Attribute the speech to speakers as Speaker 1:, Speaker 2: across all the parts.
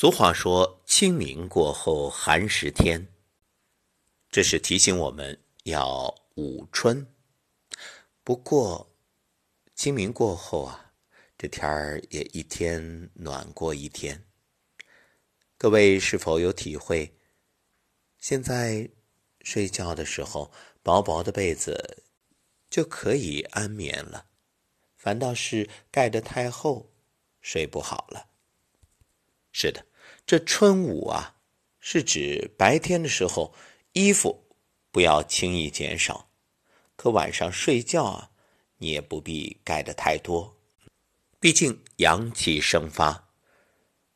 Speaker 1: 俗话说：“清明过后寒食天。”这是提醒我们要捂春。不过，清明过后啊，这天儿也一天暖过一天。各位是否有体会？现在睡觉的时候，薄薄的被子就可以安眠了，反倒是盖得太厚，睡不好了。是的，这春捂啊，是指白天的时候衣服不要轻易减少，可晚上睡觉啊，你也不必盖得太多，毕竟阳气生发，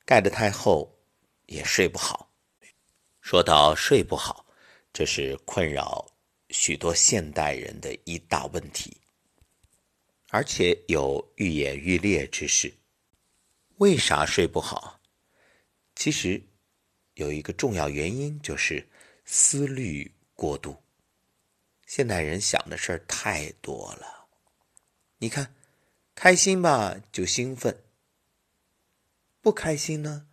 Speaker 1: 盖得太厚也睡不好。说到睡不好，这是困扰许多现代人的一大问题，而且有愈演愈烈之势。为啥睡不好？其实，有一个重要原因就是思虑过度。现代人想的事儿太多了。你看，开心吧就兴奋，不开心呢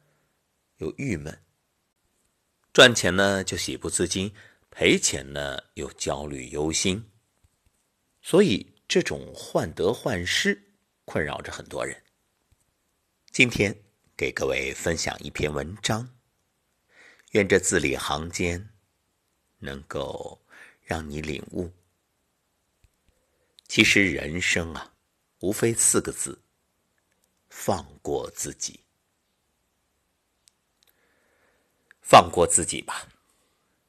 Speaker 1: 又郁闷。赚钱呢就喜不自禁，赔钱呢又焦虑忧心。所以这种患得患失困扰着很多人。今天。给各位分享一篇文章，愿这字里行间能够让你领悟。其实人生啊，无非四个字：放过自己。放过自己吧，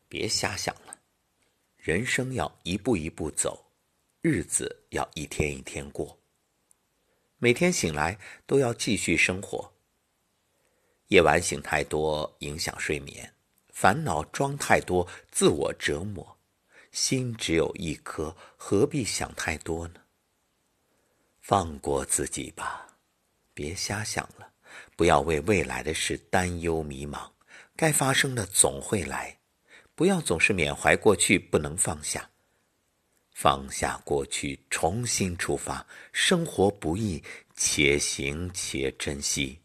Speaker 1: 别瞎想了。人生要一步一步走，日子要一天一天过。每天醒来都要继续生活。夜晚醒太多，影响睡眠；烦恼装太多，自我折磨。心只有一颗，何必想太多呢？放过自己吧，别瞎想了，不要为未来的事担忧迷茫。该发生的总会来，不要总是缅怀过去，不能放下。放下过去，重新出发。生活不易，且行且珍惜。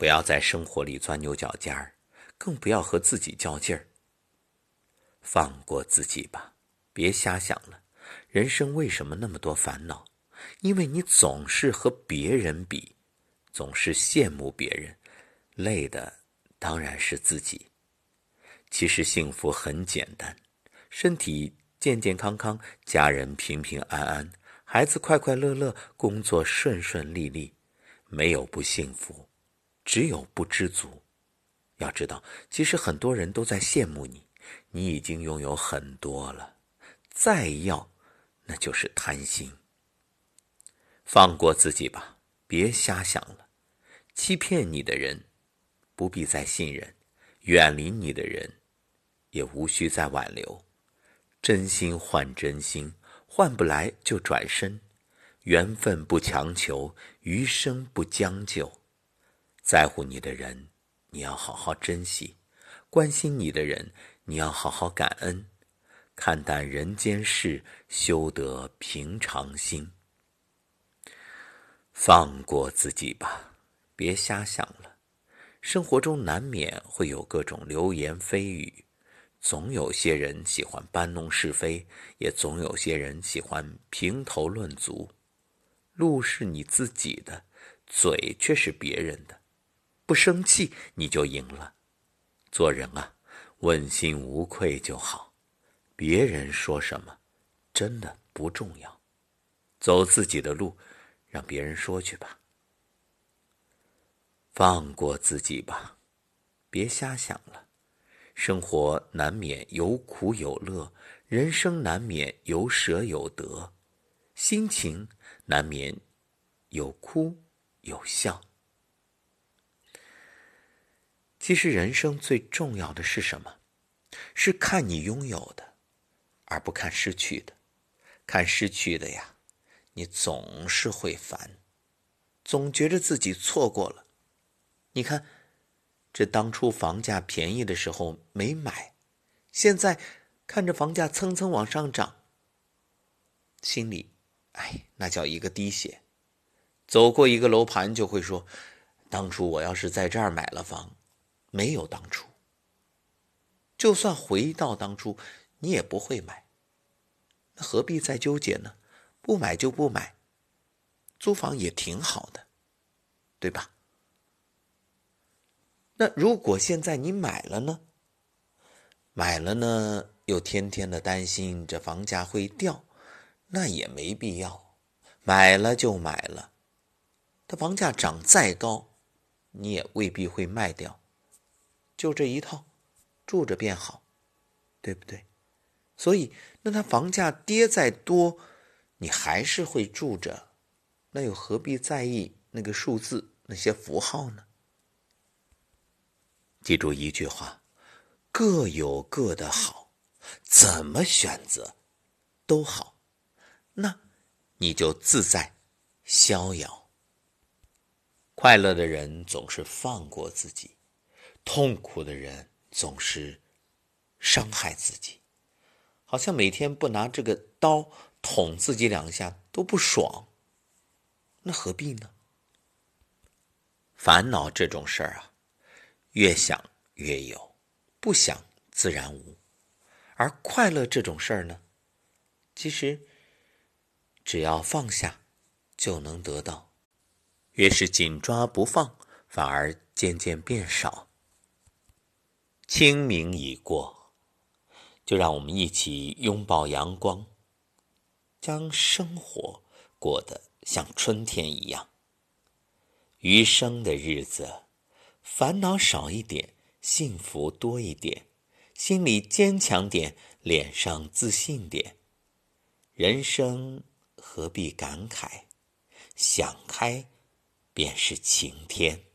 Speaker 1: 不要在生活里钻牛角尖儿，更不要和自己较劲儿。放过自己吧，别瞎想了。人生为什么那么多烦恼？因为你总是和别人比，总是羡慕别人，累的当然是自己。其实幸福很简单，身体健健康康，家人平平安安，孩子快快乐乐，工作顺顺利利，没有不幸福。只有不知足。要知道，其实很多人都在羡慕你，你已经拥有很多了，再要，那就是贪心。放过自己吧，别瞎想了。欺骗你的人，不必再信任；远离你的人，也无需再挽留。真心换真心，换不来就转身。缘分不强求，余生不将就。在乎你的人，你要好好珍惜；关心你的人，你要好好感恩。看淡人间事，修得平常心。放过自己吧，别瞎想了。生活中难免会有各种流言蜚语，总有些人喜欢搬弄是非，也总有些人喜欢评头论足。路是你自己的，嘴却是别人的。不生气，你就赢了。做人啊，问心无愧就好。别人说什么，真的不重要。走自己的路，让别人说去吧。放过自己吧，别瞎想了。生活难免有苦有乐，人生难免有舍有得，心情难免有哭有笑。其实人生最重要的是什么？是看你拥有的，而不看失去的。看失去的呀，你总是会烦，总觉得自己错过了。你看，这当初房价便宜的时候没买，现在看着房价蹭蹭往上涨，心里，哎，那叫一个滴血。走过一个楼盘就会说，当初我要是在这儿买了房，没有当初。就算回到当初，你也不会买。那何必再纠结呢？不买就不买，租房也挺好的，对吧？那如果现在你买了呢？买了呢，又天天的担心这房价会掉，那也没必要。买了就买了，它房价涨再高，你也未必会卖掉。就这一套，住着便好，对不对？所以，那他房价跌再多，你还是会住着，那又何必在意那个数字、那些符号呢？记住一句话：各有各的好，怎么选择都好。那你就自在逍遥。快乐的人总是放过自己，痛苦的人总是伤害自己。好像每天不拿这个刀捅自己两下都不爽，那何必呢？烦恼这种事儿啊。越想越有，不想自然无。而快乐这种事儿呢，其实只要放下就能得到。越是紧抓不放，反而渐渐变少。清明已过，就让我们一起拥抱阳光，将生活过得像春天一样。余生的日子。烦恼少一点，幸福多一点，心里坚强点，脸上自信点。人生何必感慨？想开，便是晴天。